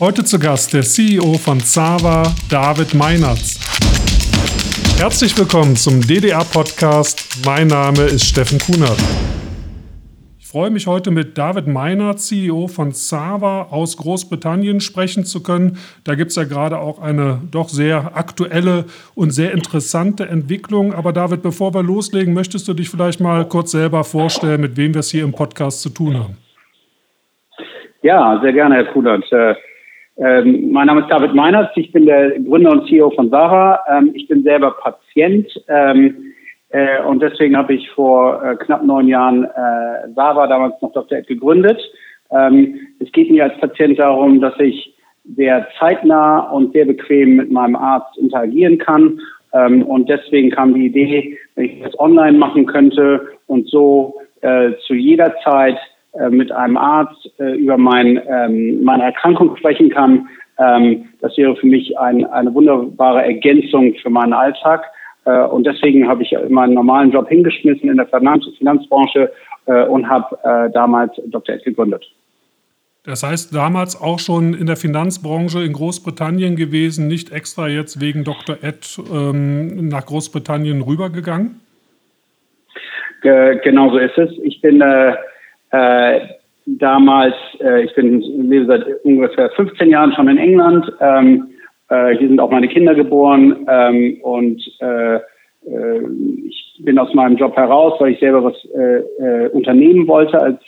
Heute zu Gast der CEO von Zava, David Meinertz. Herzlich willkommen zum DDR-Podcast. Mein Name ist Steffen Kunert. Ich freue mich heute mit David Meinertz, CEO von Zava aus Großbritannien, sprechen zu können. Da gibt es ja gerade auch eine doch sehr aktuelle und sehr interessante Entwicklung. Aber David, bevor wir loslegen, möchtest du dich vielleicht mal kurz selber vorstellen, mit wem wir es hier im Podcast zu tun haben? Ja, sehr gerne, Herr Kunert. Äh, ähm, mein Name ist David Meiners, ich bin der Gründer und CEO von Sarah. Ähm, ich bin selber Patient ähm, äh, und deswegen habe ich vor äh, knapp neun Jahren äh, Sarah, damals noch Dr. Ed, gegründet. Ähm, es geht mir als Patient darum, dass ich sehr zeitnah und sehr bequem mit meinem Arzt interagieren kann. Ähm, und deswegen kam die Idee, wenn ich das online machen könnte und so äh, zu jeder Zeit äh, mit einem Arzt äh, über mein, ähm, meine Erkrankung sprechen kann. Ähm, das wäre für mich ein, eine wunderbare Ergänzung für meinen Alltag. Äh, und deswegen habe ich meinen normalen Job hingeschmissen in der Finanz Finanzbranche äh, und habe äh, damals Dr. Ed gegründet. Das heißt, damals auch schon in der Finanzbranche in Großbritannien gewesen, nicht extra jetzt wegen Dr. Ed ähm, nach Großbritannien rübergegangen? Ge genau so ist es. Ich bin äh, äh, damals, äh, ich bin lebe seit ungefähr 15 Jahren schon in England. Ähm, äh, hier sind auch meine Kinder geboren ähm, und äh, äh, ich bin aus meinem Job heraus, weil ich selber was äh, äh, unternehmen wollte als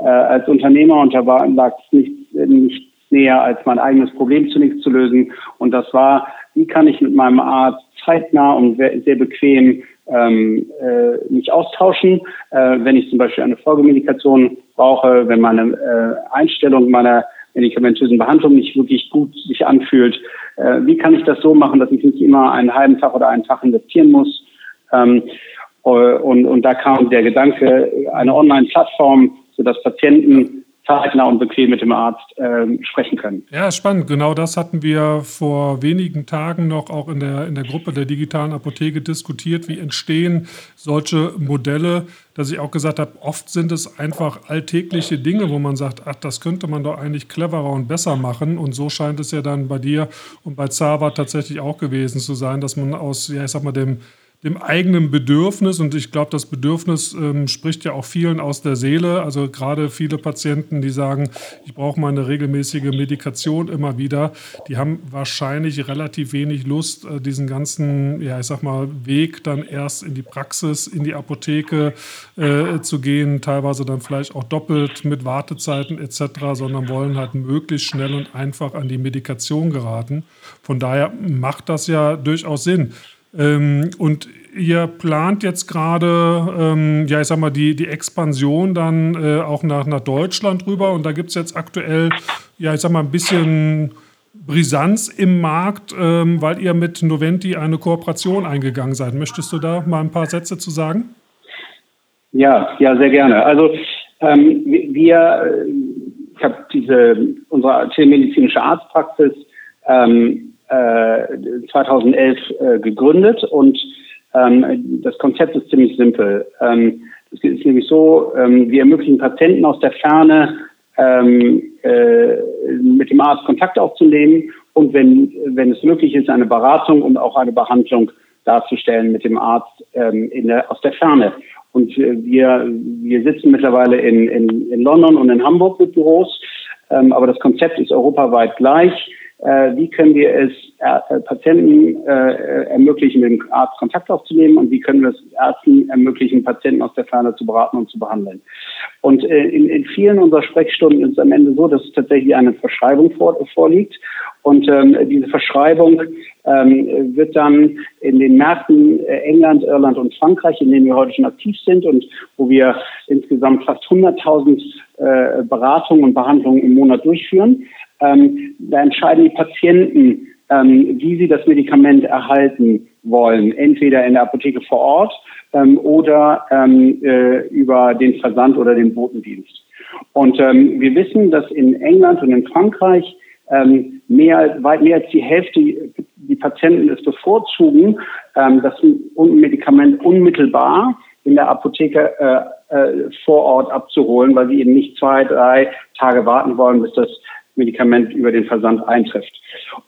äh, als Unternehmer und da war, lag es nicht, nicht näher, als mein eigenes Problem zunächst zu lösen. Und das war, wie kann ich mit meinem Arzt zeitnah und sehr bequem ähm, äh, mich austauschen, äh, wenn ich zum Beispiel eine Folgemedikation brauche, wenn meine äh, Einstellung meiner medikamentösen Behandlung nicht wirklich gut sich anfühlt. Äh, wie kann ich das so machen, dass ich nicht immer einen halben Tag oder einen Tag investieren muss? Ähm, äh, und, und da kam der Gedanke, eine Online-Plattform, sodass Patienten zeitnah und bequem mit dem Arzt äh, sprechen können. Ja, spannend. Genau das hatten wir vor wenigen Tagen noch auch in der, in der Gruppe der digitalen Apotheke diskutiert. Wie entstehen solche Modelle? Dass ich auch gesagt habe, oft sind es einfach alltägliche Dinge, wo man sagt, ach, das könnte man doch eigentlich cleverer und besser machen. Und so scheint es ja dann bei dir und bei Zava tatsächlich auch gewesen zu sein, dass man aus, ja, ich sag mal, dem dem eigenen Bedürfnis. Und ich glaube, das Bedürfnis ähm, spricht ja auch vielen aus der Seele. Also gerade viele Patienten, die sagen, ich brauche mal eine regelmäßige Medikation immer wieder, die haben wahrscheinlich relativ wenig Lust, äh, diesen ganzen, ja, ich sag mal, Weg dann erst in die Praxis, in die Apotheke äh, zu gehen, teilweise dann vielleicht auch doppelt mit Wartezeiten etc., sondern wollen halt möglichst schnell und einfach an die Medikation geraten. Von daher macht das ja durchaus Sinn. Ähm, und ihr plant jetzt gerade, ähm, ja, ich sag mal, die, die Expansion dann äh, auch nach, nach Deutschland rüber. Und da gibt es jetzt aktuell, ja, ich sag mal, ein bisschen Brisanz im Markt, ähm, weil ihr mit Noventi eine Kooperation eingegangen seid. Möchtest du da mal ein paar Sätze zu sagen? Ja, ja, sehr gerne. Also ähm, wir, ich habe diese unsere telemedizinische Arztpraxis ähm, 2011 äh, gegründet und ähm, das Konzept ist ziemlich simpel. Ähm, es ist nämlich so, ähm, wir ermöglichen Patienten aus der Ferne ähm, äh, mit dem Arzt Kontakt aufzunehmen und wenn, wenn es möglich ist, eine Beratung und auch eine Behandlung darzustellen mit dem Arzt ähm, in der, aus der Ferne. Und äh, wir, wir sitzen mittlerweile in, in, in London und in Hamburg mit Büros, ähm, aber das Konzept ist europaweit gleich äh, wie können wir es äh, Patienten äh, ermöglichen, mit dem Arzt Kontakt aufzunehmen und wie können wir es Ärzten ermöglichen, Patienten aus der Ferne zu beraten und zu behandeln. Und äh, in, in vielen unserer Sprechstunden ist es am Ende so, dass tatsächlich eine Verschreibung vor, vorliegt und ähm, diese Verschreibung ähm, wird dann in den Märkten äh, England, Irland und Frankreich, in denen wir heute schon aktiv sind und wo wir insgesamt fast 100.000 äh, Beratungen und Behandlungen im Monat durchführen, ähm, da entscheiden die Patienten, ähm, wie sie das Medikament erhalten wollen, entweder in der Apotheke vor Ort ähm, oder ähm, äh, über den Versand oder den Botendienst. Und ähm, wir wissen, dass in England und in Frankreich ähm, mehr, weit mehr als die Hälfte die Patienten es bevorzugen, das Medikament unmittelbar in der Apotheke äh, äh, vor Ort abzuholen, weil sie eben nicht zwei, drei Tage warten wollen, bis das Medikament über den Versand eintrifft.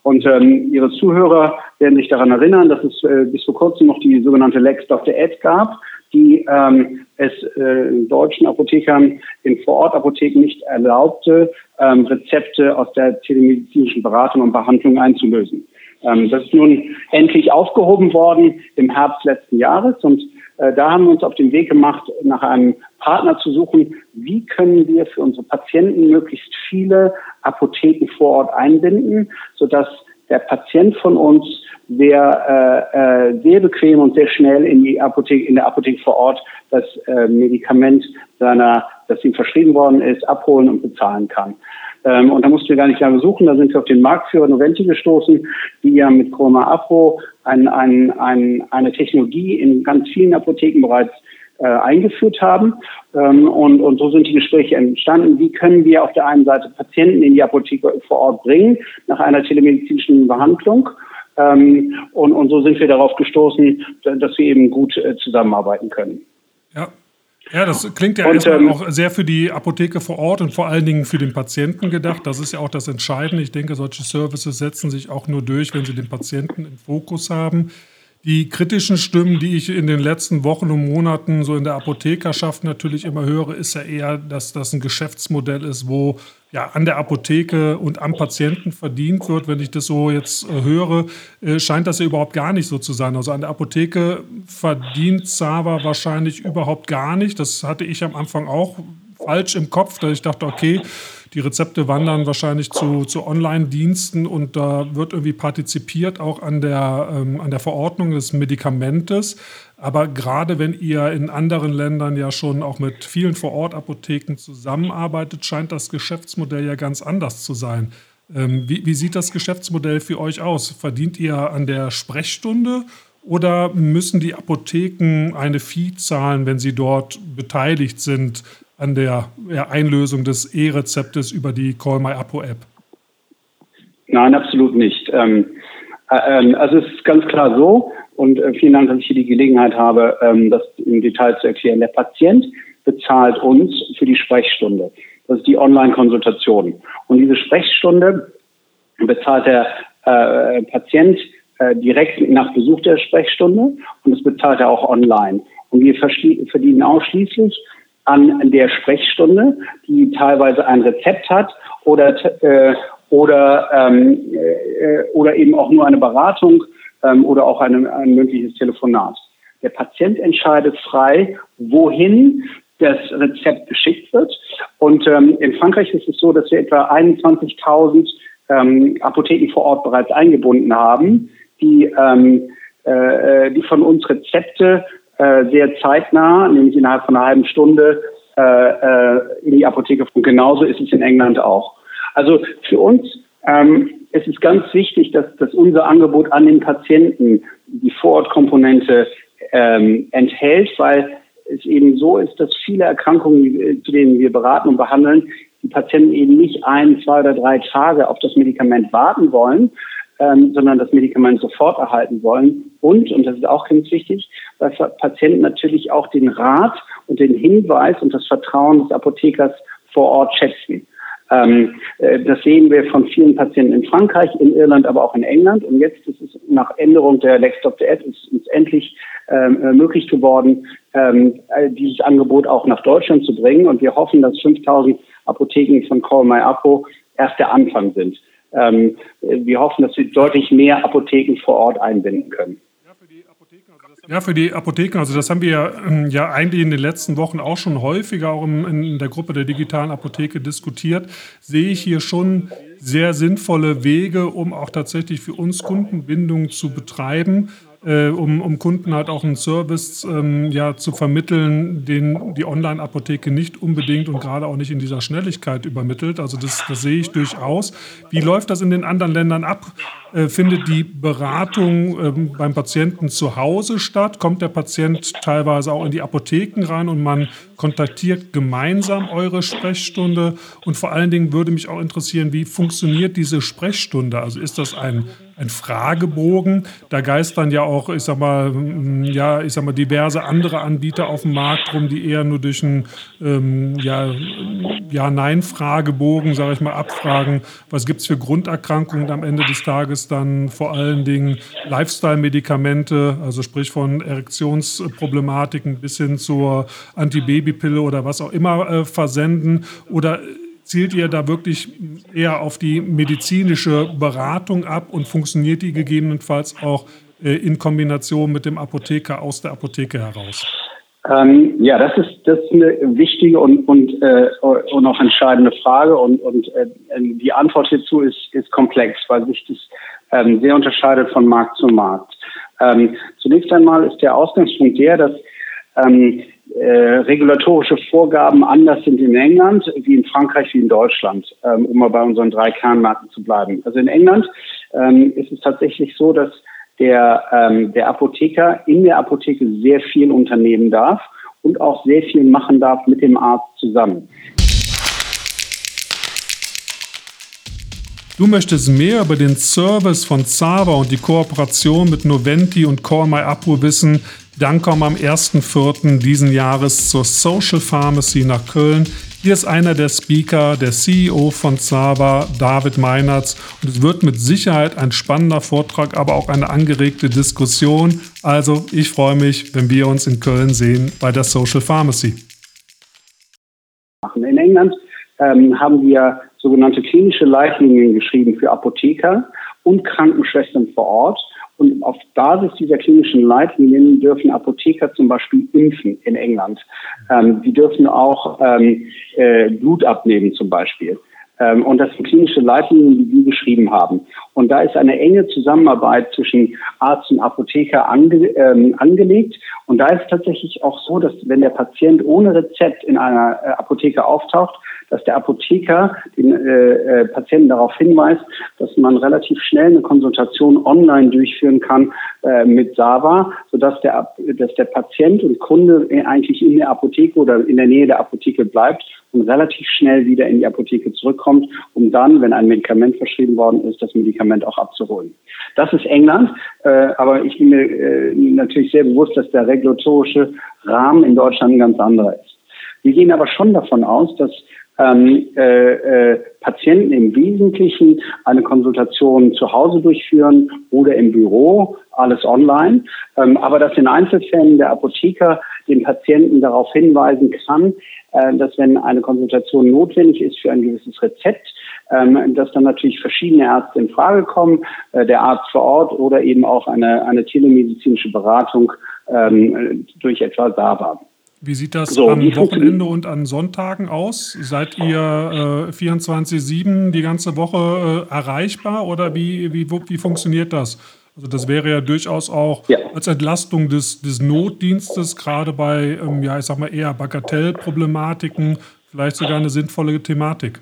Und ähm, Ihre Zuhörer werden sich daran erinnern, dass es äh, bis vor kurzem noch die sogenannte Lex Dr. Ed gab, die ähm, es äh, deutschen Apothekern in Vorortapotheken nicht erlaubte, ähm, Rezepte aus der telemedizinischen Beratung und Behandlung einzulösen. Ähm, das ist nun endlich aufgehoben worden im Herbst letzten Jahres und da haben wir uns auf den Weg gemacht, nach einem Partner zu suchen, wie können wir für unsere Patienten möglichst viele Apotheken vor Ort einbinden, sodass der Patient von uns sehr, äh, äh, sehr bequem und sehr schnell in die Apotheke, in der Apotheke vor Ort das äh, Medikament seiner, das ihm verschrieben worden ist, abholen und bezahlen kann. Ähm, und da mussten wir gar nicht lange suchen. Da sind wir auf den Marktführer Noventi gestoßen, die ja mit Chroma Afro ein, ein, ein, eine Technologie in ganz vielen Apotheken bereits äh, eingeführt haben. Ähm, und, und so sind die Gespräche entstanden. Wie können wir auf der einen Seite Patienten in die Apotheke vor Ort bringen nach einer telemedizinischen Behandlung? Ähm, und, und so sind wir darauf gestoßen, dass wir eben gut äh, zusammenarbeiten können. Ja, ja, das klingt ja und, erstmal ähm, auch sehr für die Apotheke vor Ort und vor allen Dingen für den Patienten gedacht. Das ist ja auch das Entscheidende. Ich denke, solche Services setzen sich auch nur durch, wenn sie den Patienten im Fokus haben. Die kritischen Stimmen, die ich in den letzten Wochen und Monaten so in der Apothekerschaft natürlich immer höre, ist ja eher, dass das ein Geschäftsmodell ist, wo ja an der Apotheke und am Patienten verdient wird. Wenn ich das so jetzt äh, höre, äh, scheint das ja überhaupt gar nicht so zu sein. Also an der Apotheke verdient Sava wahrscheinlich überhaupt gar nicht. Das hatte ich am Anfang auch falsch im Kopf, dass ich dachte, okay, die Rezepte wandern wahrscheinlich zu, zu Online-Diensten und da wird irgendwie partizipiert auch an der, ähm, an der Verordnung des Medikamentes. Aber gerade wenn ihr in anderen Ländern ja schon auch mit vielen Vorortapotheken zusammenarbeitet, scheint das Geschäftsmodell ja ganz anders zu sein. Ähm, wie, wie sieht das Geschäftsmodell für euch aus? Verdient ihr an der Sprechstunde oder müssen die Apotheken eine Fee zahlen, wenn sie dort beteiligt sind an der ja, Einlösung des E-Rezeptes über die Call My Apo App? Nein, absolut nicht. Ähm, äh, ähm, also es ist ganz klar so, und äh, vielen Dank, dass ich hier die Gelegenheit habe, ähm, das im Detail zu erklären. Der Patient bezahlt uns für die Sprechstunde. Das ist die Online-Konsultation. Und diese Sprechstunde bezahlt der äh, Patient äh, direkt nach Besuch der Sprechstunde und das bezahlt er auch online. Und wir verdienen ausschließlich an der Sprechstunde, die teilweise ein Rezept hat oder, äh, oder, ähm, äh, oder eben auch nur eine Beratung ähm, oder auch eine, ein mündliches Telefonat. Der Patient entscheidet frei, wohin das Rezept geschickt wird. Und ähm, in Frankreich ist es so, dass wir etwa 21.000 ähm, Apotheken vor Ort bereits eingebunden haben, die, ähm, äh, die von uns Rezepte äh, sehr zeitnah, nämlich innerhalb von einer halben Stunde, äh, äh, in die Apotheke. Und genauso ist es in England auch. Also für uns ähm, es ist ganz wichtig, dass, dass unser Angebot an den Patienten die Vorortkomponente ähm, enthält, weil es eben so ist, dass viele Erkrankungen, zu denen wir beraten und behandeln, die Patienten eben nicht ein, zwei oder drei Tage auf das Medikament warten wollen, ähm, sondern das Medikament sofort erhalten wollen. Und, und das ist auch ganz wichtig, weil Patienten natürlich auch den Rat und den Hinweis und das Vertrauen des Apothekers vor Ort schätzen. Ähm, äh, das sehen wir von vielen Patienten in Frankreich, in Irland, aber auch in England. Und jetzt ist es nach Änderung der Lex Dr. Ist uns endlich ähm, äh, möglich geworden, ähm, äh, dieses Angebot auch nach Deutschland zu bringen. Und wir hoffen, dass 5000 Apotheken von Call My Apo erst der Anfang sind. Ähm, wir hoffen, dass wir deutlich mehr Apotheken vor Ort einbinden können. Ja, für die Apotheken, also das haben wir ähm, ja eigentlich in den letzten Wochen auch schon häufiger auch in der Gruppe der digitalen Apotheke diskutiert, sehe ich hier schon sehr sinnvolle Wege, um auch tatsächlich für uns Kundenbindung zu betreiben äh, um, um Kunden halt auch einen Service ähm, ja, zu vermitteln, den die Online-Apotheke nicht unbedingt und gerade auch nicht in dieser Schnelligkeit übermittelt. Also das, das sehe ich durchaus. Wie läuft das in den anderen Ländern ab? Äh, findet die Beratung ähm, beim Patienten zu Hause statt? Kommt der Patient teilweise auch in die Apotheken rein und man kontaktiert gemeinsam eure Sprechstunde? Und vor allen Dingen würde mich auch interessieren, wie funktioniert diese Sprechstunde? Also ist das ein ein Fragebogen. Da geistern ja auch, ich sag mal, mm, ja, ich sag mal, diverse andere Anbieter auf dem Markt rum, die eher nur durch einen ähm, ja, Ja-Nein-Fragebogen, sage ich mal, abfragen, was gibt es für Grunderkrankungen am Ende des Tages dann? Vor allen Dingen Lifestyle-Medikamente, also sprich von Erektionsproblematiken bis hin zur Antibabypille oder was auch immer äh, versenden. Oder zielt ihr da wirklich eher auf die medizinische Beratung ab und funktioniert die gegebenenfalls auch äh, in Kombination mit dem Apotheker aus der Apotheke heraus? Ähm, ja, das ist, das ist eine wichtige und, und, äh, und auch entscheidende Frage. Und, und äh, die Antwort hierzu ist, ist komplex, weil sich das ähm, sehr unterscheidet von Markt zu Markt. Ähm, zunächst einmal ist der Ausgangspunkt der, dass ähm, äh, regulatorische Vorgaben anders sind in England wie in Frankreich wie in Deutschland, ähm, um mal bei unseren drei Kernmärkten zu bleiben. Also in England ähm, ist es tatsächlich so, dass der, ähm, der Apotheker in der Apotheke sehr viel unternehmen darf und auch sehr viel machen darf mit dem Arzt zusammen. Du möchtest mehr über den Service von Zava und die Kooperation mit Noventi und Call My Apo wissen, dann komm am 1.4. diesen Jahres zur Social Pharmacy nach Köln. Hier ist einer der Speaker, der CEO von Zava, David Meinertz. Und es wird mit Sicherheit ein spannender Vortrag, aber auch eine angeregte Diskussion. Also ich freue mich, wenn wir uns in Köln sehen bei der Social Pharmacy. In England ähm, haben wir sogenannte klinische Leitlinien geschrieben für Apotheker und Krankenschwestern vor Ort. Und auf Basis dieser klinischen Leitlinien dürfen Apotheker zum Beispiel impfen in England. Ähm, die dürfen auch ähm, äh, Blut abnehmen zum Beispiel. Ähm, und das sind klinische Leitlinien, die wir geschrieben haben. Und da ist eine enge Zusammenarbeit zwischen Arzt und Apotheker ange, ähm, angelegt. Und da ist tatsächlich auch so, dass wenn der Patient ohne Rezept in einer äh, Apotheke auftaucht, dass der Apotheker den äh, äh, Patienten darauf hinweist, dass man relativ schnell eine Konsultation online durchführen kann äh, mit Sava, sodass der, dass der Patient und Kunde eigentlich in der Apotheke oder in der Nähe der Apotheke bleibt und relativ schnell wieder in die Apotheke zurückkommt, um dann, wenn ein Medikament verschrieben worden ist, das Medikament auch abzuholen. Das ist England, äh, aber ich bin mir äh, natürlich sehr bewusst, dass der regulatorische Rahmen in Deutschland ein ganz anderer ist. Wir gehen aber schon davon aus, dass ähm, äh, äh, Patienten im Wesentlichen eine Konsultation zu Hause durchführen oder im Büro, alles online, ähm, aber dass in Einzelfällen der Apotheker den Patienten darauf hinweisen kann, äh, dass wenn eine Konsultation notwendig ist für ein gewisses Rezept, ähm, dass dann natürlich verschiedene Ärzte in Frage kommen, äh, der Arzt vor Ort oder eben auch eine, eine telemedizinische Beratung ähm, durch etwa SABA. Wie sieht das so, am Wochenende und an Sonntagen aus? Seid ihr äh, 24-7 die ganze Woche äh, erreichbar oder wie, wie, wie funktioniert das? Also das wäre ja durchaus auch ja. als Entlastung des, des Notdienstes, gerade bei, ähm, ja, ich sag mal, eher Bagatellproblematiken, vielleicht sogar eine sinnvolle Thematik.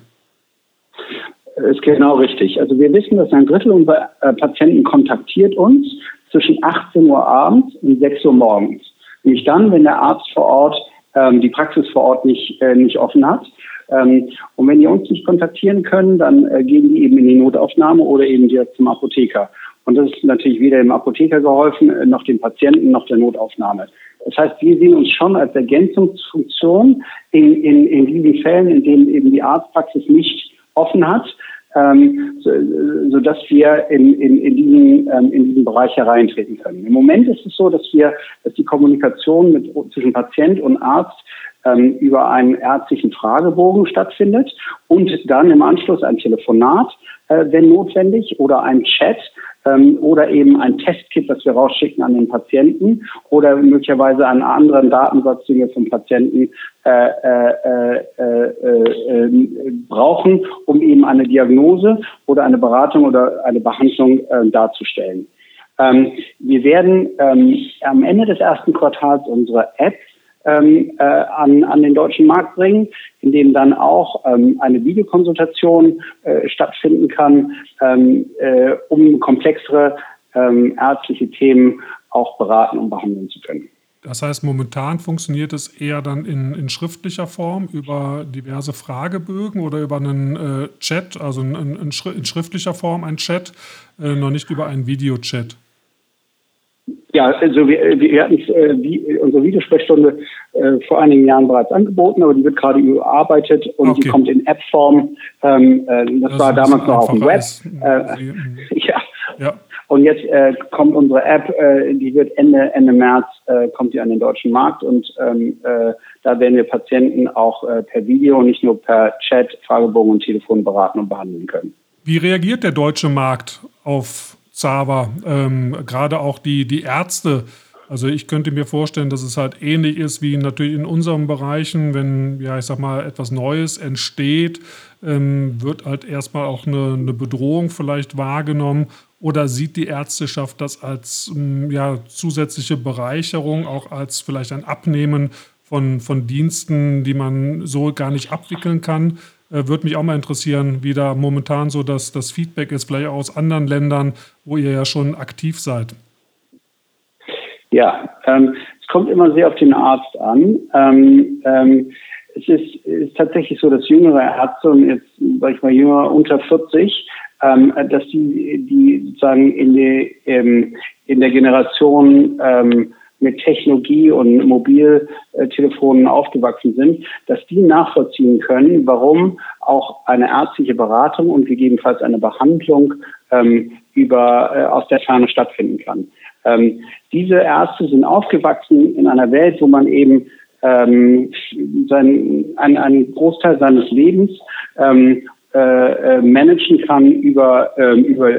Das ist genau richtig. Also wir wissen, dass ein Drittel unserer äh, Patienten kontaktiert uns zwischen 18 Uhr abends und 6 Uhr morgens. Nämlich dann, wenn der Arzt vor Ort ähm, die Praxis vor Ort nicht, äh, nicht offen hat. Ähm, und wenn die uns nicht kontaktieren können, dann äh, gehen die eben in die Notaufnahme oder eben direkt zum Apotheker. Und das ist natürlich weder dem Apotheker geholfen, äh, noch dem Patienten, noch der Notaufnahme. Das heißt, wir sehen uns schon als Ergänzungsfunktion in, in, in diesen Fällen, in denen eben die Arztpraxis nicht offen hat, ähm, so, so dass wir in, in, in, diesen, ähm, in diesen Bereich hereintreten können. Im Moment ist es so, dass wir, dass die Kommunikation mit, zwischen Patient und Arzt ähm, über einen ärztlichen Fragebogen stattfindet und dann im Anschluss ein Telefonat, äh, wenn notwendig, oder ein Chat, ähm, oder eben ein Testkit, das wir rausschicken an den Patienten oder möglicherweise einen anderen Datensatz, den wir vom Patienten äh, äh, äh, äh, brauchen, um eben eine Diagnose oder eine Beratung oder eine Behandlung äh, darzustellen. Ähm, wir werden ähm, am Ende des ersten Quartals unsere App ähm, äh, an, an den deutschen Markt bringen, in dem dann auch ähm, eine Videokonsultation äh, stattfinden kann, ähm, äh, um komplexere ähm, ärztliche Themen auch beraten und behandeln zu können. Das heißt, momentan funktioniert es eher dann in, in schriftlicher Form über diverse Fragebögen oder über einen äh, Chat, also in, in, in, schriftlicher Form ein Chat, äh, noch nicht über einen Videochat. Ja, also wir, wir hatten äh, wie, unsere Videosprechstunde äh, vor einigen Jahren bereits angeboten, aber die wird gerade überarbeitet und okay. die kommt in App-Form. Ähm, äh, das, das, war damals noch auf dem Web. Äh, ja. ja. Und jetzt äh, kommt unsere App, äh, die wird Ende, Ende März, äh, kommt die an den deutschen Markt und ähm, äh, da werden wir Patienten auch äh, per Video, nicht nur per Chat, Fragebogen und Telefon beraten und behandeln können. Wie reagiert der deutsche Markt auf Zava? Ähm, Gerade auch die, die Ärzte. Also ich könnte mir vorstellen, dass es halt ähnlich ist wie natürlich in unseren Bereichen, wenn, ja, ich sag mal, etwas Neues entsteht, ähm, wird halt erstmal auch eine, eine Bedrohung vielleicht wahrgenommen oder sieht die Ärzteschaft das als mm, ja, zusätzliche Bereicherung, auch als vielleicht ein Abnehmen von, von Diensten, die man so gar nicht abwickeln kann? Äh, Würde mich auch mal interessieren, wie da momentan so das, das Feedback ist, vielleicht auch aus anderen Ländern, wo ihr ja schon aktiv seid. Ja, ähm, es kommt immer sehr auf den Arzt an. Ähm, ähm, es ist, ist, tatsächlich so, dass jüngere Ärzte, und jetzt sage ich mal jünger, unter 40, ähm, dass die, die sozusagen in, die, ähm, in der Generation ähm, mit Technologie und Mobiltelefonen aufgewachsen sind, dass die nachvollziehen können, warum auch eine ärztliche Beratung und gegebenenfalls eine Behandlung ähm, über äh, aus der Ferne stattfinden kann. Ähm, diese Ärzte sind aufgewachsen in einer Welt, wo man eben ähm, sein, ein, einen Großteil seines Lebens ähm, äh, äh, managen kann über, äh, über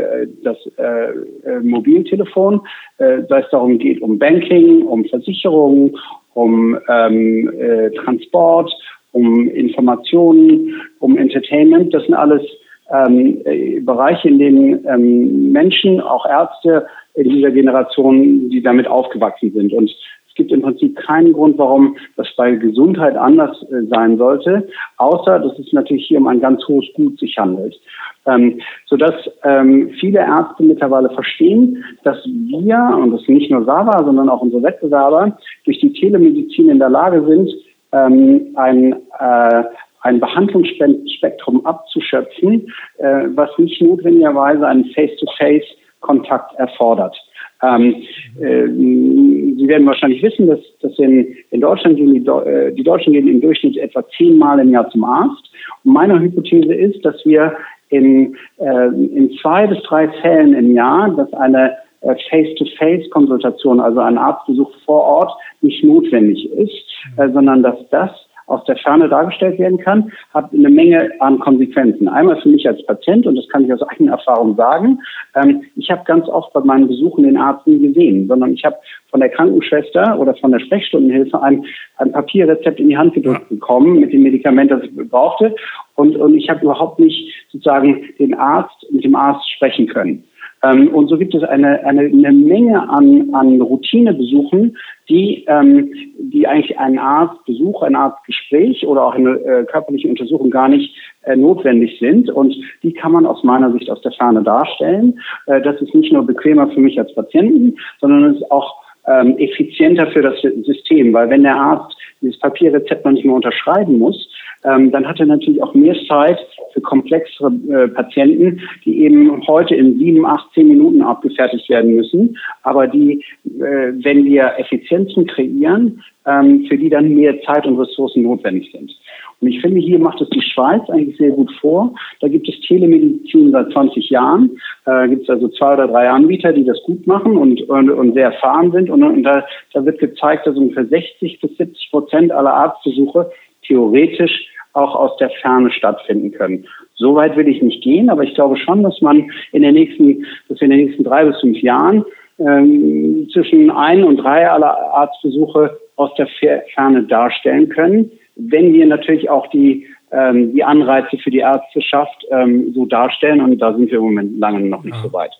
das äh, äh, Mobiltelefon, äh, sei es darum geht, um Banking, um Versicherungen, um ähm, äh, Transport, um Informationen, um Entertainment. Das sind alles ähm, äh, Bereiche, in denen ähm, Menschen, auch Ärzte in dieser Generation, die damit aufgewachsen sind. Und es gibt im Prinzip keinen Grund, warum das bei Gesundheit anders äh, sein sollte, außer dass es natürlich hier um ein ganz hohes Gut sich handelt. Ähm, sodass ähm, viele Ärzte mittlerweile verstehen, dass wir, und das nicht nur Sava, sondern auch unsere Wettbewerber, durch die Telemedizin in der Lage sind, ähm, ein, äh, ein Behandlungsspektrum abzuschöpfen, äh, was nicht notwendigerweise einen Face-to-Face-Kontakt erfordert. Ähm, äh, Sie werden wahrscheinlich wissen, dass, dass in, in Deutschland gehen die, äh, die Deutschen gehen im Durchschnitt etwa zehnmal im Jahr zum Arzt. Und meine Hypothese ist, dass wir in, äh, in zwei bis drei Fällen im Jahr, dass eine äh, Face-to-Face-Konsultation, also ein Arztbesuch vor Ort, nicht notwendig ist, äh, sondern dass das aus der Ferne dargestellt werden kann, hat eine Menge an Konsequenzen. Einmal für mich als Patient, und das kann ich aus eigener Erfahrung sagen, ähm, ich habe ganz oft bei meinen Besuchen den Arzt nie gesehen, sondern ich habe von der Krankenschwester oder von der Sprechstundenhilfe ein, ein Papierrezept in die Hand gedrückt bekommen mit dem Medikament, das ich brauchte. Und, und ich habe überhaupt nicht sozusagen den Arzt mit dem Arzt sprechen können. Ähm, und so gibt es eine, eine, eine Menge an, an Routinebesuchen, die, ähm, die eigentlich einen Arztbesuch, ein Arztgespräch oder auch eine äh, körperliche Untersuchung gar nicht äh, notwendig sind. Und die kann man aus meiner Sicht aus der Ferne darstellen. Äh, das ist nicht nur bequemer für mich als Patienten, sondern es ist auch ähm, effizienter für das System, weil wenn der Arzt dieses Papierrezept noch nicht mehr unterschreiben muss, ähm, dann hat er natürlich auch mehr Zeit für komplexere äh, Patienten, die eben heute in sieben, acht, zehn Minuten abgefertigt werden müssen, aber die, äh, wenn wir Effizienzen kreieren, ähm, für die dann mehr Zeit und Ressourcen notwendig sind. Und ich finde, hier macht es die Schweiz eigentlich sehr gut vor. Da gibt es Telemedizin seit 20 Jahren. Da gibt es also zwei oder drei Anbieter, die das gut machen und, und, und sehr erfahren sind. Und, und da, da wird gezeigt, dass ungefähr 60 bis 70 Prozent aller Arztbesuche theoretisch auch aus der Ferne stattfinden können. So weit will ich nicht gehen, aber ich glaube schon, dass man in den nächsten, dass wir in den nächsten drei bis fünf Jahren ähm, zwischen ein und drei aller Arztbesuche aus der Ferne darstellen können, wenn wir natürlich auch die ähm, die Anreize für die Ärzteschaft ähm, so darstellen und da sind wir im Moment lange noch nicht ja. so weit.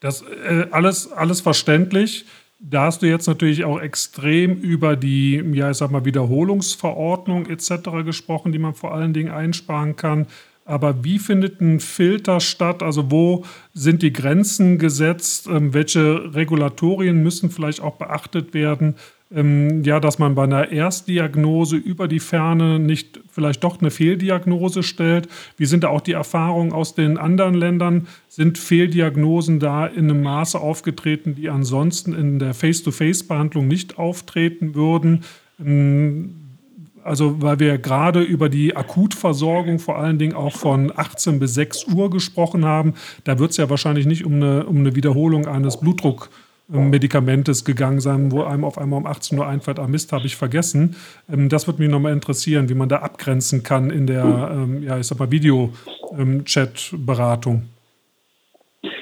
Das äh, alles alles verständlich. Da hast du jetzt natürlich auch extrem über die, ja, ich sag mal, Wiederholungsverordnung etc. gesprochen, die man vor allen Dingen einsparen kann. Aber wie findet ein Filter statt? Also wo sind die Grenzen gesetzt? Ähm, welche Regulatorien müssen vielleicht auch beachtet werden? Ähm, ja, dass man bei einer Erstdiagnose über die Ferne nicht vielleicht doch eine Fehldiagnose stellt. Wie sind da auch die Erfahrungen aus den anderen Ländern? Sind Fehldiagnosen da in einem Maße aufgetreten, die ansonsten in der Face-to-Face-Behandlung nicht auftreten würden? Ähm, also weil wir gerade über die Akutversorgung vor allen Dingen auch von 18 bis 6 Uhr gesprochen haben, da wird es ja wahrscheinlich nicht um eine, um eine Wiederholung eines Blutdruckmedikamentes gegangen sein, wo einem auf einmal um 18 Uhr einfällt, ah Mist, habe ich vergessen. Ähm, das würde mich nochmal interessieren, wie man da abgrenzen kann in der, ähm, ja, ich sag mal, Video-Chat-Beratung.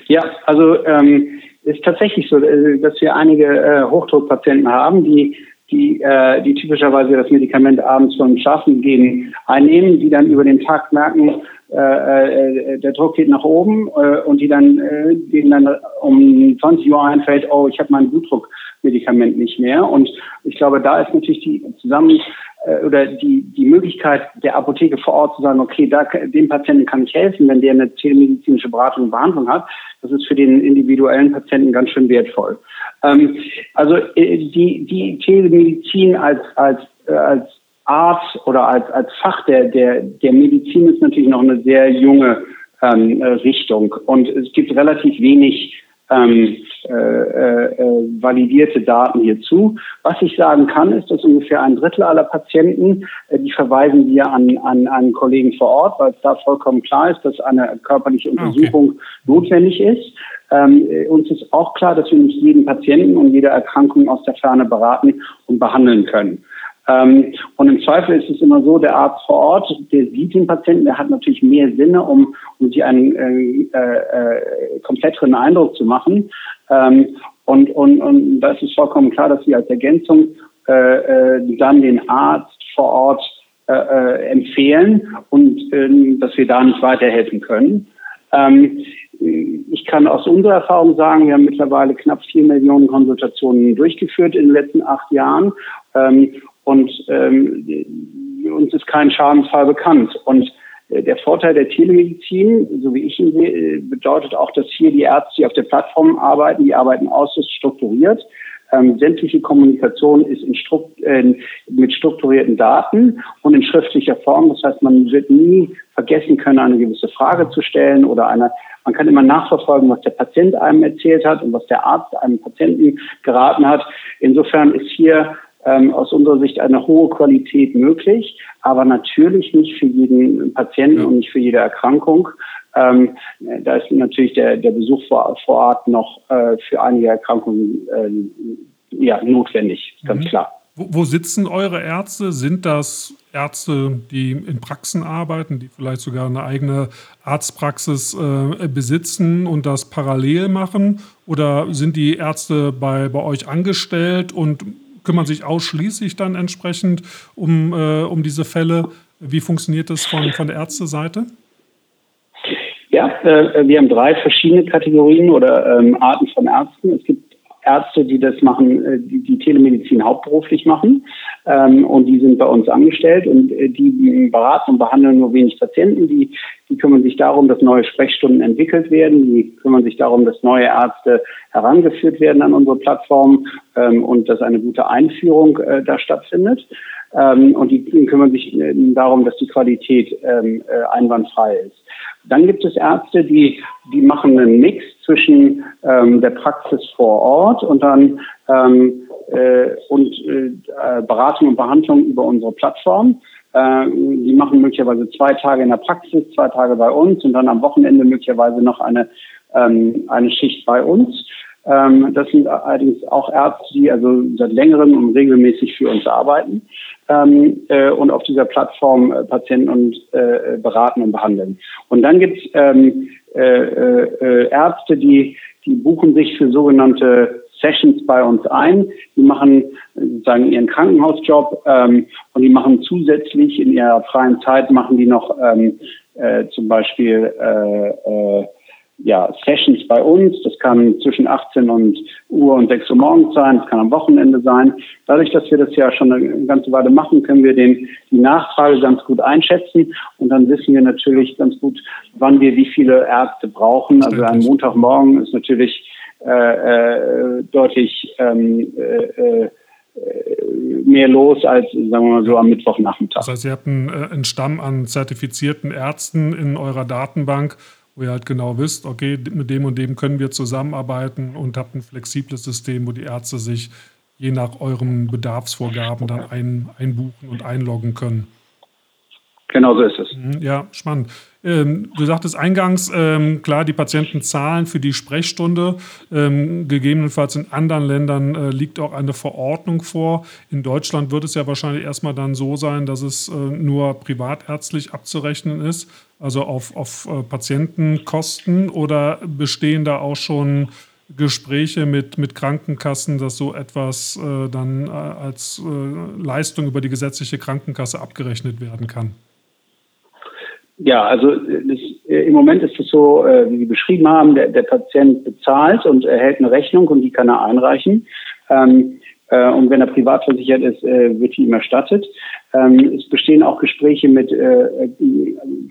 Ja, also ähm, ist tatsächlich so, äh, dass wir einige äh, Hochdruckpatienten haben, die die, äh, die typischerweise das Medikament abends vom Schlafen gehen einnehmen, die dann über den Tag merken, äh, äh, der Druck geht nach oben äh, und die dann, äh, denen dann um 20 Uhr einfällt, oh, ich habe mein Blutdruckmedikament nicht mehr. Und ich glaube, da ist natürlich die zusammen äh, oder die, die Möglichkeit der Apotheke vor Ort zu sagen, okay, da, dem Patienten kann ich helfen, wenn der eine telemedizinische Beratung und Behandlung hat. Das ist für den individuellen Patienten ganz schön wertvoll. Ähm, also äh, die, die Telemedizin als, als, äh, als Art oder als, als Fach der, der, der Medizin ist natürlich noch eine sehr junge ähm, Richtung. Und es gibt relativ wenig ähm, äh, äh, validierte Daten hierzu. Was ich sagen kann, ist, dass ungefähr ein Drittel aller Patienten, äh, die verweisen wir an, an einen Kollegen vor Ort, weil es da vollkommen klar ist, dass eine körperliche ah, Untersuchung okay. notwendig ist. Ähm, uns ist auch klar, dass wir nicht jeden Patienten und jede Erkrankung aus der Ferne beraten und behandeln können. Ähm, und im Zweifel ist es immer so, der Arzt vor Ort, der sieht den Patienten, der hat natürlich mehr Sinne, um, um sich einen äh, äh, kompletteren Eindruck zu machen. Ähm, und, und, und da ist es vollkommen klar, dass wir als Ergänzung äh, äh, dann den Arzt vor Ort äh, äh, empfehlen und äh, dass wir da nicht weiterhelfen können. Ähm, ich kann aus unserer Erfahrung sagen, wir haben mittlerweile knapp vier Millionen Konsultationen durchgeführt in den letzten acht Jahren. Ähm, und ähm, uns ist kein Schadensfall bekannt. Und äh, der Vorteil der Telemedizin, so wie ich ihn sehe, äh, bedeutet auch, dass hier die Ärzte, die auf der Plattform arbeiten, die arbeiten äußerst strukturiert. Ähm, sämtliche Kommunikation ist in Strukt, äh, mit strukturierten Daten und in schriftlicher Form. Das heißt, man wird nie vergessen können, eine gewisse Frage zu stellen oder eine, man kann immer nachverfolgen, was der Patient einem erzählt hat und was der Arzt einem Patienten geraten hat. Insofern ist hier ähm, aus unserer Sicht eine hohe Qualität möglich, aber natürlich nicht für jeden Patienten ja. und nicht für jede Erkrankung. Ähm, da ist natürlich der, der Besuch vor, vor Ort noch äh, für einige Erkrankungen äh, ja, notwendig, ganz mhm. klar. Wo, wo, sitzen eure Ärzte? Sind das Ärzte, die in Praxen arbeiten, die vielleicht sogar eine eigene Arztpraxis äh, besitzen und das parallel machen? Oder sind die Ärzte bei, bei euch angestellt und kümmern sich ausschließlich dann entsprechend um, äh, um diese Fälle. Wie funktioniert das von, von der Ärzteseite? Ja, äh, wir haben drei verschiedene Kategorien oder ähm, Arten von Ärzten. Es gibt Ärzte, die das machen, äh, die, die Telemedizin hauptberuflich machen ähm, und die sind bei uns angestellt und äh, die beraten und behandeln nur wenig Patienten. Die, die kümmern sich darum, dass neue Sprechstunden entwickelt werden. Die kümmern sich darum, dass neue Ärzte herangeführt werden an unsere Plattform ähm, und dass eine gute Einführung äh, da stattfindet. Ähm, und die, kümmern sich äh, darum, dass die Qualität ähm, äh, einwandfrei ist. Dann gibt es Ärzte, die, die machen einen Mix zwischen ähm, der Praxis vor Ort und dann ähm, äh, und äh, Beratung und Behandlung über unsere Plattform. Äh, die machen möglicherweise zwei Tage in der Praxis, zwei Tage bei uns und dann am Wochenende möglicherweise noch eine, ähm, eine Schicht bei uns. Ähm, das sind allerdings auch Ärzte, die also seit längerem und regelmäßig für uns arbeiten ähm, äh, und auf dieser Plattform äh, Patienten und äh, beraten und behandeln. Und dann gibt es ähm, Ärzte, die, die buchen sich für sogenannte Sessions bei uns ein. Die machen sozusagen ihren Krankenhausjob ähm, und die machen zusätzlich in ihrer freien Zeit machen die noch ähm, äh, zum Beispiel äh, äh, ja, Sessions bei uns. Das kann zwischen 18 und Uhr und 6 Uhr morgens sein, das kann am Wochenende sein. Dadurch, dass wir das ja schon eine ganze Weile machen, können wir den, die Nachfrage ganz gut einschätzen und dann wissen wir natürlich ganz gut, wann wir wie viele Ärzte brauchen. Also ein Montagmorgen ist natürlich äh, äh, deutlich ähm, äh, mehr los als, sagen wir mal so, am Mittwochnachmittag. Das heißt, ihr habt einen, äh, einen Stamm an zertifizierten Ärzten in eurer Datenbank, wo ihr halt genau wisst, okay, mit dem und dem können wir zusammenarbeiten und habt ein flexibles System, wo die Ärzte sich je nach euren Bedarfsvorgaben dann ein, einbuchen und einloggen können. Genau so ist es. Mhm, ja, spannend. Ähm, du sagtest eingangs, ähm, klar, die Patienten zahlen für die Sprechstunde. Ähm, gegebenenfalls in anderen Ländern äh, liegt auch eine Verordnung vor. In Deutschland wird es ja wahrscheinlich erstmal dann so sein, dass es äh, nur privatärztlich abzurechnen ist, also auf, auf äh, Patientenkosten. Oder bestehen da auch schon Gespräche mit, mit Krankenkassen, dass so etwas äh, dann äh, als äh, Leistung über die gesetzliche Krankenkasse abgerechnet werden kann? Ja, also das, äh, im Moment ist es so, äh, wie Sie beschrieben haben, der, der, Patient bezahlt und erhält eine Rechnung und die kann er einreichen. Ähm, äh, und wenn er privat versichert ist, äh, wird die ihm erstattet. Ähm, es bestehen auch Gespräche mit äh,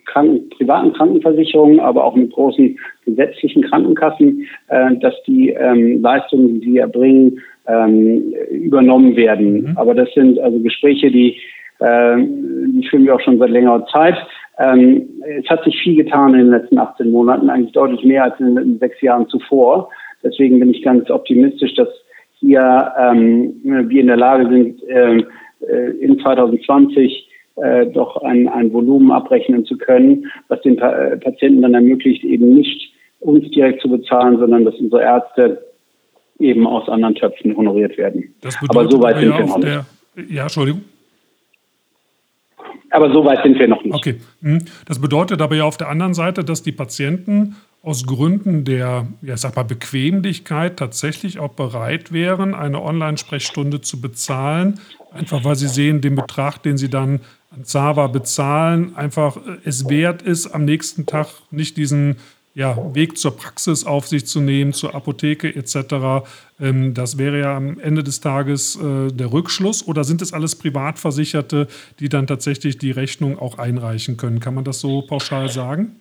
Kranken, privaten Krankenversicherungen, aber auch mit großen gesetzlichen Krankenkassen, äh, dass die ähm, Leistungen, die sie erbringen, ähm, übernommen werden. Mhm. Aber das sind also Gespräche, die, äh, die führen wir auch schon seit längerer Zeit. Ähm, es hat sich viel getan in den letzten 18 Monaten, eigentlich deutlich mehr als in den sechs Jahren zuvor. Deswegen bin ich ganz optimistisch, dass hier ähm, wir in der Lage sind, ähm, äh, in 2020 äh, doch ein, ein Volumen abrechnen zu können, was den pa äh, Patienten dann ermöglicht, eben nicht uns direkt zu bezahlen, sondern dass unsere Ärzte eben aus anderen Töpfen honoriert werden. aber so weit sind wir noch nicht. Ja, Entschuldigung. Aber so weit sind wir noch nicht. Okay. Hm. Das bedeutet aber ja auf der anderen Seite, dass die Patienten aus Gründen der, ja, sag mal, Bequemlichkeit tatsächlich auch bereit wären, eine Online-Sprechstunde zu bezahlen, einfach weil sie sehen, den Betrag, den sie dann an Zava bezahlen, einfach äh, es wert ist, am nächsten Tag nicht diesen ja, Weg zur Praxis auf sich zu nehmen, zur Apotheke etc. Ähm, das wäre ja am Ende des Tages äh, der Rückschluss. Oder sind es alles Privatversicherte, die dann tatsächlich die Rechnung auch einreichen können? Kann man das so pauschal sagen?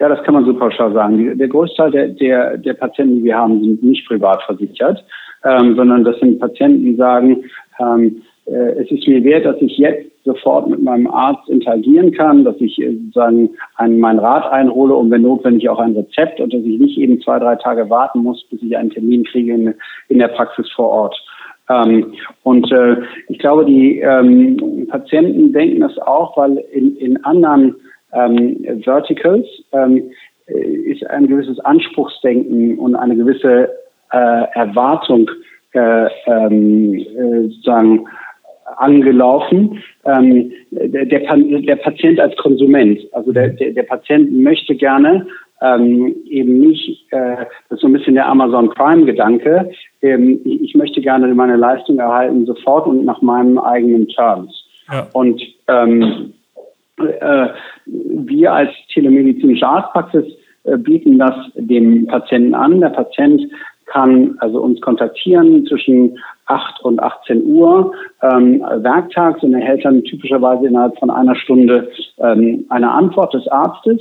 Ja, das kann man so pauschal sagen. Der Großteil der, der, der Patienten, die wir haben, sind nicht privat versichert, ähm, sondern das sind Patienten, die sagen, ähm, äh, es ist mir wert, dass ich jetzt sofort mit meinem Arzt interagieren kann, dass ich äh, sozusagen einen, meinen Rat einhole und wenn notwendig auch ein Rezept und dass ich nicht eben zwei, drei Tage warten muss, bis ich einen Termin kriege in, in der Praxis vor Ort. Ähm, und äh, ich glaube, die ähm, Patienten denken das auch, weil in, in anderen ähm, Verticals ähm, äh, ist ein gewisses Anspruchsdenken und eine gewisse äh, Erwartung äh, ähm, äh, sozusagen angelaufen. Ähm, der, der, der, Patient als Konsument, also der, der, der Patient möchte gerne ähm, eben nicht, äh, das ist so ein bisschen der Amazon Prime-Gedanke, ähm, ich möchte gerne meine Leistung erhalten sofort und nach meinem eigenen Terms. Ja. Und ähm, äh, wir als telemedizinische Arztpraxis äh, bieten das dem Patienten an. Der Patient kann also uns kontaktieren zwischen 8 und 18 Uhr ähm, werktags und erhält dann typischerweise innerhalb von einer Stunde ähm, eine Antwort des Arztes.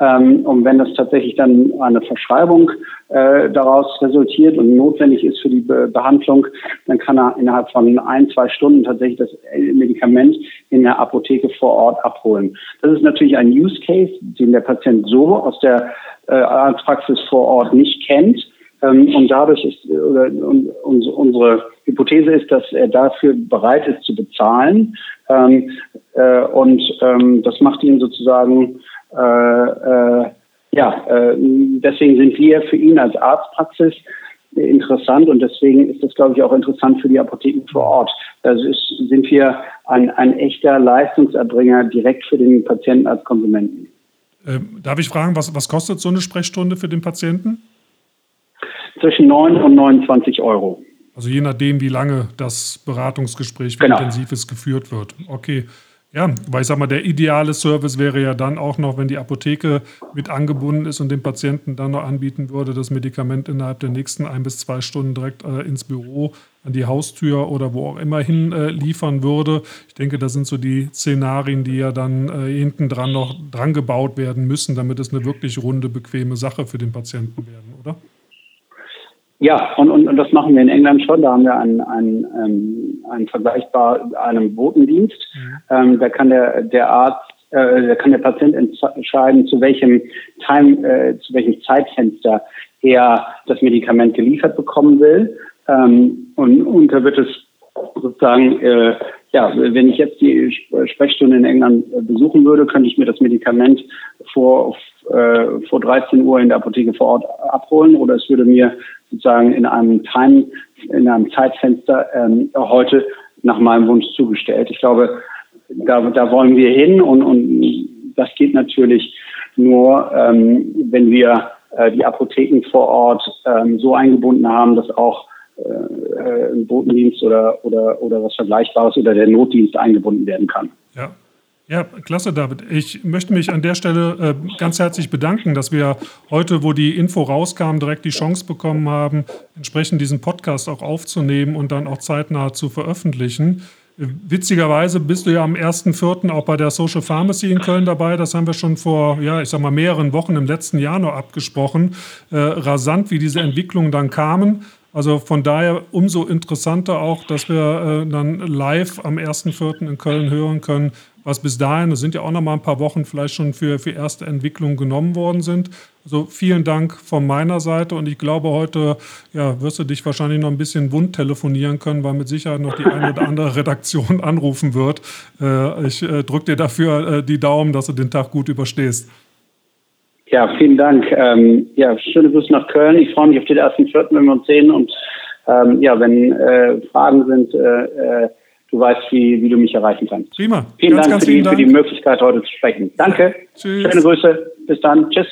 Ähm, und wenn das tatsächlich dann eine Verschreibung äh, daraus resultiert und notwendig ist für die Be Behandlung, dann kann er innerhalb von ein, zwei Stunden tatsächlich das Medikament in der Apotheke vor Ort abholen. Das ist natürlich ein Use Case, den der Patient so aus der äh, Arztpraxis vor Ort nicht kennt. Ähm, und dadurch ist, oder, und, und, unsere Hypothese ist, dass er dafür bereit ist zu bezahlen. Ähm, äh, und ähm, das macht ihn sozusagen, äh, äh, ja, äh, deswegen sind wir für ihn als Arztpraxis interessant und deswegen ist das, glaube ich, auch interessant für die Apotheken vor Ort. Also ist, sind wir ein, ein echter Leistungserbringer direkt für den Patienten als Konsumenten. Ähm, darf ich fragen, was, was kostet so eine Sprechstunde für den Patienten? Zwischen 9 und 29 Euro. Also je nachdem, wie lange das Beratungsgespräch, wie genau. intensiv es geführt wird. Okay. Ja, weil ich sag mal, der ideale Service wäre ja dann auch noch, wenn die Apotheke mit angebunden ist und dem Patienten dann noch anbieten würde, das Medikament innerhalb der nächsten ein bis zwei Stunden direkt äh, ins Büro, an die Haustür oder wo auch immer hin äh, liefern würde. Ich denke, das sind so die Szenarien, die ja dann äh, hinten dran noch dran gebaut werden müssen, damit es eine wirklich runde, bequeme Sache für den Patienten werden, oder? Ja, und, und, und das machen wir in England schon. Da haben wir einen, einen, ähm, einen vergleichbar einem Botendienst. Mhm. Ähm, da kann der, der Arzt, äh, da kann der Patient entscheiden, zu welchem Time, äh, zu welchem Zeitfenster er das Medikament geliefert bekommen will. Ähm, und, und da wird es sozusagen, äh, ja, wenn ich jetzt die Sprechstunde in England besuchen würde, könnte ich mir das Medikament vor, äh, vor 13 Uhr in der Apotheke vor Ort abholen oder es würde mir sozusagen in einem Time, in einem Zeitfenster ähm, heute nach meinem Wunsch zugestellt. Ich glaube, da, da wollen wir hin und, und das geht natürlich nur, ähm, wenn wir äh, die Apotheken vor Ort ähm, so eingebunden haben, dass auch äh, ein Botendienst oder, oder, oder was Vergleichbares oder der Notdienst eingebunden werden kann. Ja. Ja, klasse, David. Ich möchte mich an der Stelle äh, ganz herzlich bedanken, dass wir heute, wo die Info rauskam, direkt die Chance bekommen haben, entsprechend diesen Podcast auch aufzunehmen und dann auch zeitnah zu veröffentlichen. Witzigerweise bist du ja am 1.4. auch bei der Social Pharmacy in Köln dabei. Das haben wir schon vor, ja, ich sag mal, mehreren Wochen im letzten Jahr noch abgesprochen. Äh, rasant, wie diese Entwicklungen dann kamen. Also von daher umso interessanter auch, dass wir äh, dann live am 1.4. in Köln hören können, was bis dahin, das sind ja auch noch mal ein paar Wochen vielleicht schon für, für erste Entwicklungen genommen worden sind. Also vielen Dank von meiner Seite und ich glaube, heute ja, wirst du dich wahrscheinlich noch ein bisschen wund telefonieren können, weil mit Sicherheit noch die eine oder andere Redaktion anrufen wird. Äh, ich äh, drücke dir dafür äh, die Daumen, dass du den Tag gut überstehst. Ja, vielen Dank. Ähm, ja, schöne Grüße nach Köln. Ich freue mich auf den ersten Vierten, wenn wir uns sehen. Und ähm, ja, wenn äh, Fragen sind, äh, äh, du weißt, wie, wie du mich erreichen kannst. Prima. Vielen ganz, Dank, ganz für, die, Dank für die Möglichkeit, heute zu sprechen. Danke. Tschüss. Schöne Grüße. Bis dann. Tschüss.